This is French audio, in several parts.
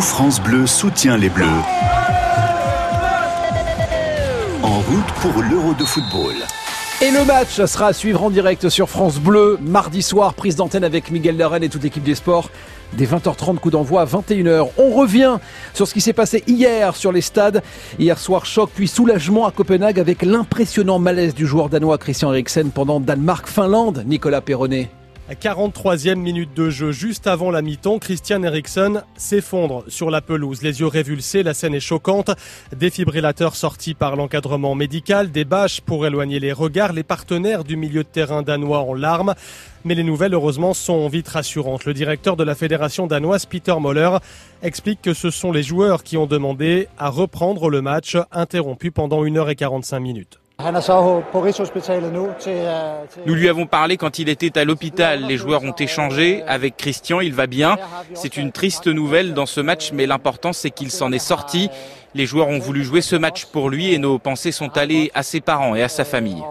France Bleu soutient les Bleus. En route pour l'Euro de football. Et le match sera à suivre en direct sur France Bleu, mardi soir, prise d'antenne avec Miguel Lorraine et toute l'équipe des sports. Dès 20h30, coup d'envoi à 21h. On revient sur ce qui s'est passé hier sur les stades. Hier soir, choc puis soulagement à Copenhague avec l'impressionnant malaise du joueur danois Christian Eriksen pendant Danemark-Finlande, Nicolas Perronnet. 43e minute de jeu, juste avant la mi-temps, Christian Eriksen s'effondre sur la pelouse, les yeux révulsés, la scène est choquante. Défibrillateur sorti par l'encadrement médical, des bâches pour éloigner les regards, les partenaires du milieu de terrain danois en larmes. Mais les nouvelles, heureusement, sont vite rassurantes. Le directeur de la fédération danoise, Peter Moller, explique que ce sont les joueurs qui ont demandé à reprendre le match, interrompu pendant 1h45 minutes. Nous lui avons parlé quand il était à l'hôpital. Les joueurs ont échangé avec Christian, il va bien. C'est une triste nouvelle dans ce match, mais l'important c'est qu'il s'en est sorti. Les joueurs ont voulu jouer ce match pour lui et nos pensées sont allées à ses parents et à sa famille.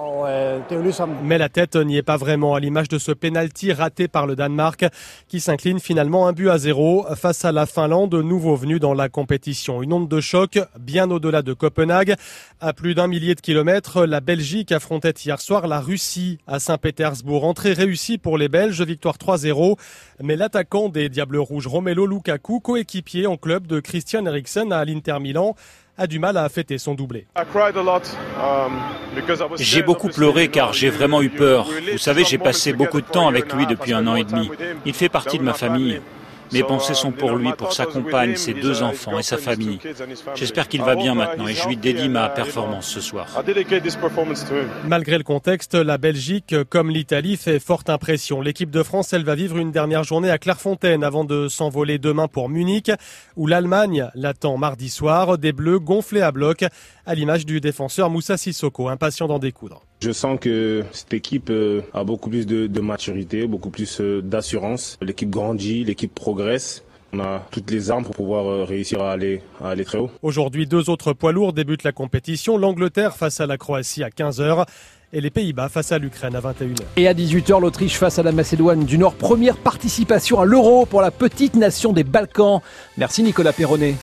Mais la tête n'y est pas vraiment à l'image de ce penalty raté par le Danemark qui s'incline finalement un but à zéro face à la Finlande, nouveau venu dans la compétition. Une onde de choc bien au-delà de Copenhague. À plus d'un millier de kilomètres, la Belgique affrontait hier soir la Russie à Saint-Pétersbourg. Entrée réussie pour les Belges, victoire 3-0. Mais l'attaquant des Diables Rouges, Romelo Lukaku, coéquipier en club de Christian Eriksen à l'Inter Milan, a du mal à fêter son doublé. Um, j'ai beaucoup pleuré car j'ai vraiment eu peur. Vous savez, j'ai passé beaucoup de temps avec lui depuis un an et demi. Il fait partie de ma famille. Mes pensées sont pour lui, pour sa compagne, ses deux enfants et sa famille. J'espère qu'il va bien maintenant et je lui dédie ma performance ce soir. Malgré le contexte, la Belgique, comme l'Italie, fait forte impression. L'équipe de France, elle va vivre une dernière journée à Clairefontaine avant de s'envoler demain pour Munich, où l'Allemagne l'attend mardi soir. Des bleus gonflés à bloc, à l'image du défenseur Moussa Sissoko, impatient d'en découdre. Je sens que cette équipe euh, a beaucoup plus de, maturité, beaucoup plus euh, d'assurance. L'équipe grandit, l'équipe progresse. On a toutes les armes pour pouvoir euh, réussir à aller, à aller très haut. Aujourd'hui, deux autres poids lourds débutent la compétition. L'Angleterre face à la Croatie à 15h et les Pays-Bas face à l'Ukraine à 21h. Et à 18h, l'Autriche face à la Macédoine du Nord. Première participation à l'Euro pour la petite nation des Balkans. Merci Nicolas Perronnet.